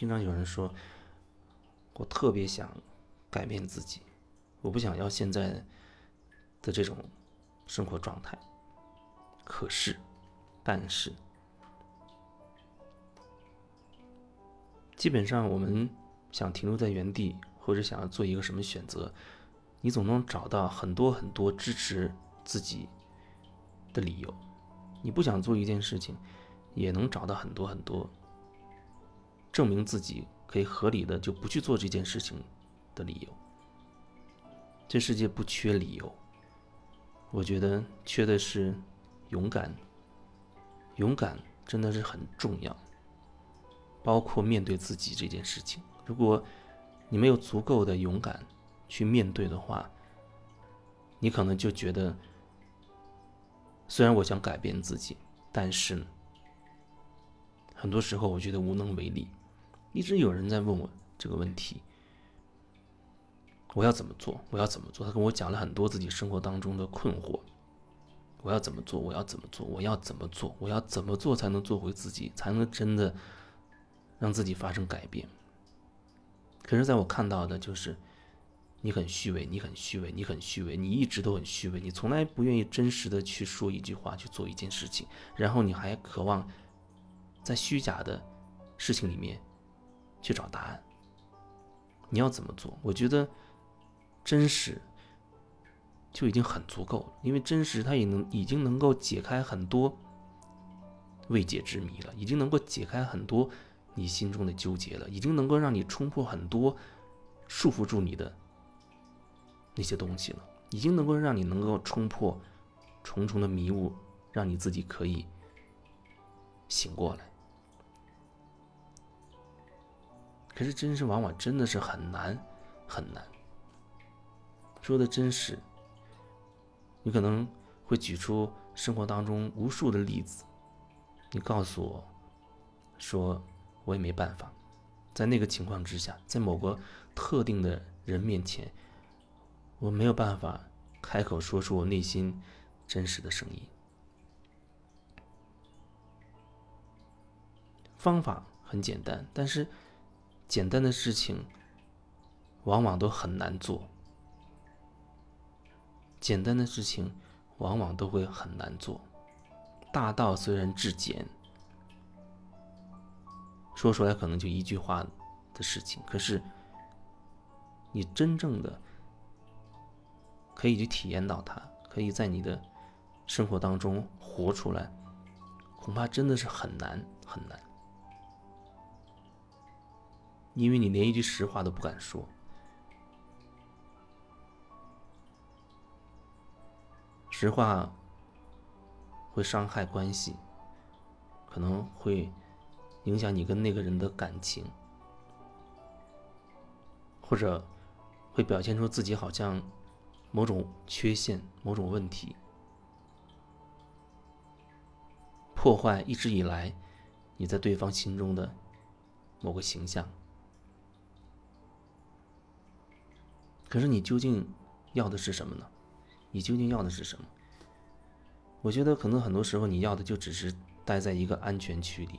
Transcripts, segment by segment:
经常有人说，我特别想改变自己，我不想要现在的这种生活状态。可是，但是，基本上我们想停留在原地，或者想要做一个什么选择，你总能找到很多很多支持自己的理由。你不想做一件事情，也能找到很多很多证明自己可以合理的就不去做这件事情的理由。这世界不缺理由，我觉得缺的是。勇敢，勇敢真的是很重要，包括面对自己这件事情。如果你没有足够的勇敢去面对的话，你可能就觉得，虽然我想改变自己，但是很多时候我觉得无能为力。一直有人在问我这个问题：我要怎么做？我要怎么做？他跟我讲了很多自己生活当中的困惑。我要怎么做？我要怎么做？我要怎么做？我要怎么做才能做回自己，才能真的让自己发生改变？可是，在我看到的就是，你很虚伪，你很虚伪，你很虚伪，你一直都很虚伪，你从来不愿意真实的去说一句话，去做一件事情，然后你还渴望在虚假的事情里面去找答案。你要怎么做？我觉得真实。就已经很足够了，因为真实它也能已经能够解开很多未解之谜了，已经能够解开很多你心中的纠结了，已经能够让你冲破很多束缚住你的那些东西了，已经能够让你能够冲破重重的迷雾，让你自己可以醒过来。可是真实往往真的是很难很难，说的真实。你可能会举出生活当中无数的例子，你告诉我，说我也没办法，在那个情况之下，在某个特定的人面前，我没有办法开口说出我内心真实的声音。方法很简单，但是简单的事情往往都很难做。简单的事情，往往都会很难做。大道虽然至简，说出来可能就一句话的事情，可是你真正的可以去体验到它，可以在你的生活当中活出来，恐怕真的是很难很难，因为你连一句实话都不敢说。实话会伤害关系，可能会影响你跟那个人的感情，或者会表现出自己好像某种缺陷、某种问题，破坏一直以来你在对方心中的某个形象。可是你究竟要的是什么呢？你究竟要的是什么？我觉得可能很多时候你要的就只是待在一个安全区里，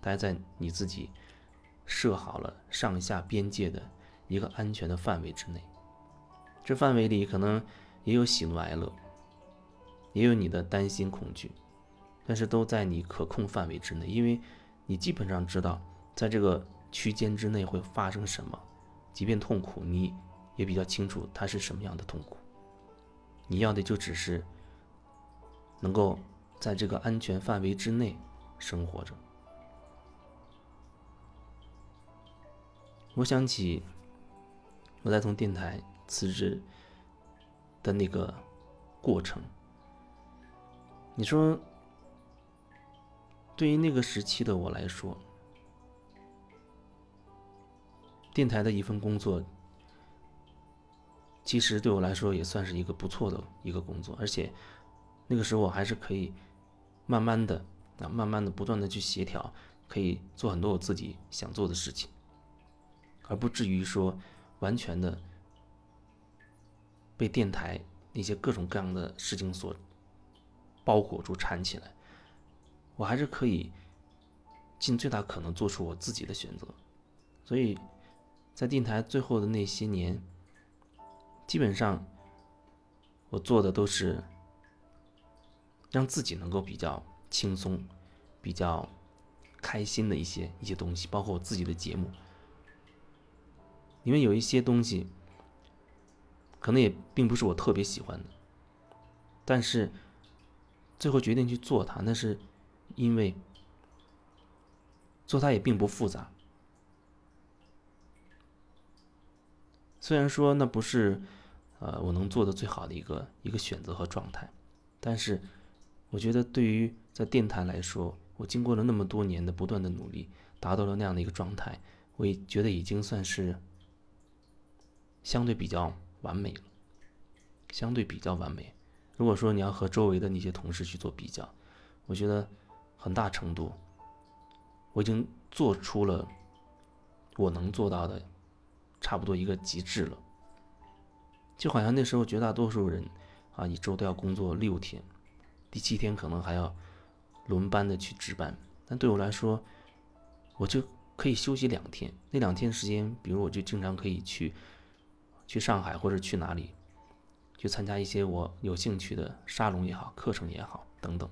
待在你自己设好了上下边界的一个安全的范围之内。这范围里可能也有喜怒哀乐，也有你的担心恐惧，但是都在你可控范围之内，因为你基本上知道在这个区间之内会发生什么，即便痛苦，你也比较清楚他是什么样的痛苦。你要的就只是能够在这个安全范围之内生活着。我想起我在从电台辞职的那个过程。你说，对于那个时期的我来说，电台的一份工作。其实对我来说也算是一个不错的一个工作，而且那个时候我还是可以慢慢的啊，慢慢的不断的去协调，可以做很多我自己想做的事情，而不至于说完全的被电台那些各种各样的事情所包裹住缠起来。我还是可以尽最大可能做出我自己的选择。所以，在电台最后的那些年，基本上我做的都是让自己能够比较轻松、比较开心的一些一些东西，包括我自己的节目。里面有一些东西，可能也并不是我特别喜欢的，但是最后决定去做它，那是因为做它也并不复杂。虽然说那不是呃我能做的最好的一个一个选择和状态，但是我觉得对于在电台来说，我经过了那么多年的不断的努力，达到了那样的一个状态，我也觉得已经算是。相对比较完美了，相对比较完美。如果说你要和周围的那些同事去做比较，我觉得很大程度我已经做出了我能做到的差不多一个极致了。就好像那时候绝大多数人啊，一周都要工作六天，第七天可能还要轮班的去值班。但对我来说，我就可以休息两天。那两天时间，比如我就经常可以去。去上海或者去哪里，去参加一些我有兴趣的沙龙也好，课程也好等等。